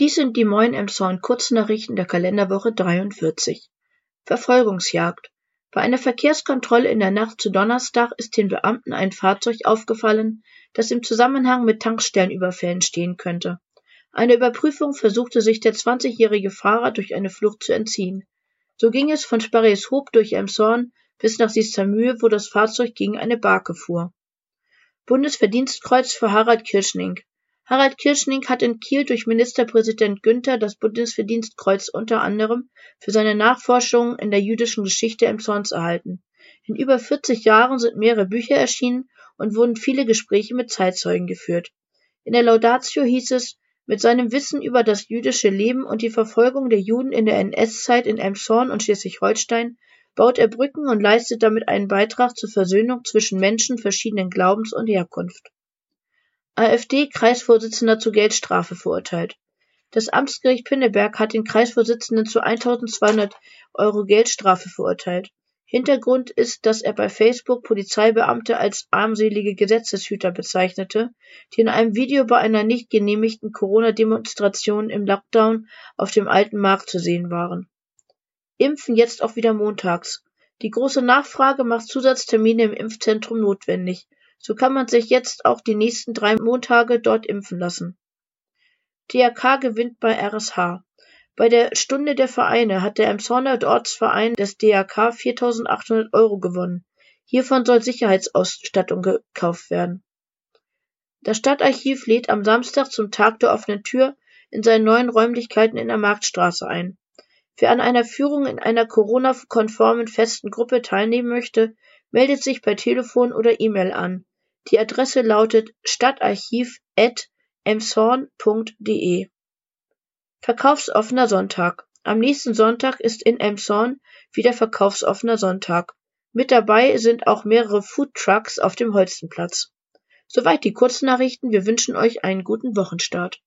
Dies sind die Moin Emshorn Kurznachrichten der Kalenderwoche 43. Verfolgungsjagd. Bei einer Verkehrskontrolle in der Nacht zu Donnerstag ist den Beamten ein Fahrzeug aufgefallen, das im Zusammenhang mit Tankstellenüberfällen stehen könnte. Eine Überprüfung versuchte sich der 20-jährige Fahrer durch eine Flucht zu entziehen. So ging es von Sparreshoop durch Emshorn bis nach Sistermühe, wo das Fahrzeug gegen eine Barke fuhr. Bundesverdienstkreuz für Harald Kirschning. Harald Kirschning hat in Kiel durch Ministerpräsident Günther das Bundesverdienstkreuz unter anderem für seine Nachforschungen in der jüdischen Geschichte Emshorns erhalten. In über 40 Jahren sind mehrere Bücher erschienen und wurden viele Gespräche mit Zeitzeugen geführt. In der Laudatio hieß es, mit seinem Wissen über das jüdische Leben und die Verfolgung der Juden in der NS-Zeit in Emshorn und Schleswig-Holstein baut er Brücken und leistet damit einen Beitrag zur Versöhnung zwischen Menschen verschiedenen Glaubens und Herkunft. AfD-Kreisvorsitzender zu Geldstrafe verurteilt. Das Amtsgericht Pinneberg hat den Kreisvorsitzenden zu 1200 Euro Geldstrafe verurteilt. Hintergrund ist, dass er bei Facebook Polizeibeamte als armselige Gesetzeshüter bezeichnete, die in einem Video bei einer nicht genehmigten Corona-Demonstration im Lockdown auf dem alten Markt zu sehen waren. Impfen jetzt auch wieder montags. Die große Nachfrage macht Zusatztermine im Impfzentrum notwendig. So kann man sich jetzt auch die nächsten drei Montage dort impfen lassen. DRK gewinnt bei RSH. Bei der Stunde der Vereine hat der Emshorner Ortsverein des DRK 4.800 Euro gewonnen. Hiervon soll Sicherheitsausstattung gekauft werden. Das Stadtarchiv lädt am Samstag zum Tag der offenen Tür in seinen neuen Räumlichkeiten in der Marktstraße ein. Wer an einer Führung in einer Corona-konformen festen Gruppe teilnehmen möchte, meldet sich per Telefon oder E-Mail an. Die Adresse lautet stadtarchiv@emshorn.de. Verkaufsoffener Sonntag. Am nächsten Sonntag ist in Emshorn wieder verkaufsoffener Sonntag. Mit dabei sind auch mehrere Food Trucks auf dem Holstenplatz. Soweit die Kurznachrichten. Wir wünschen euch einen guten Wochenstart.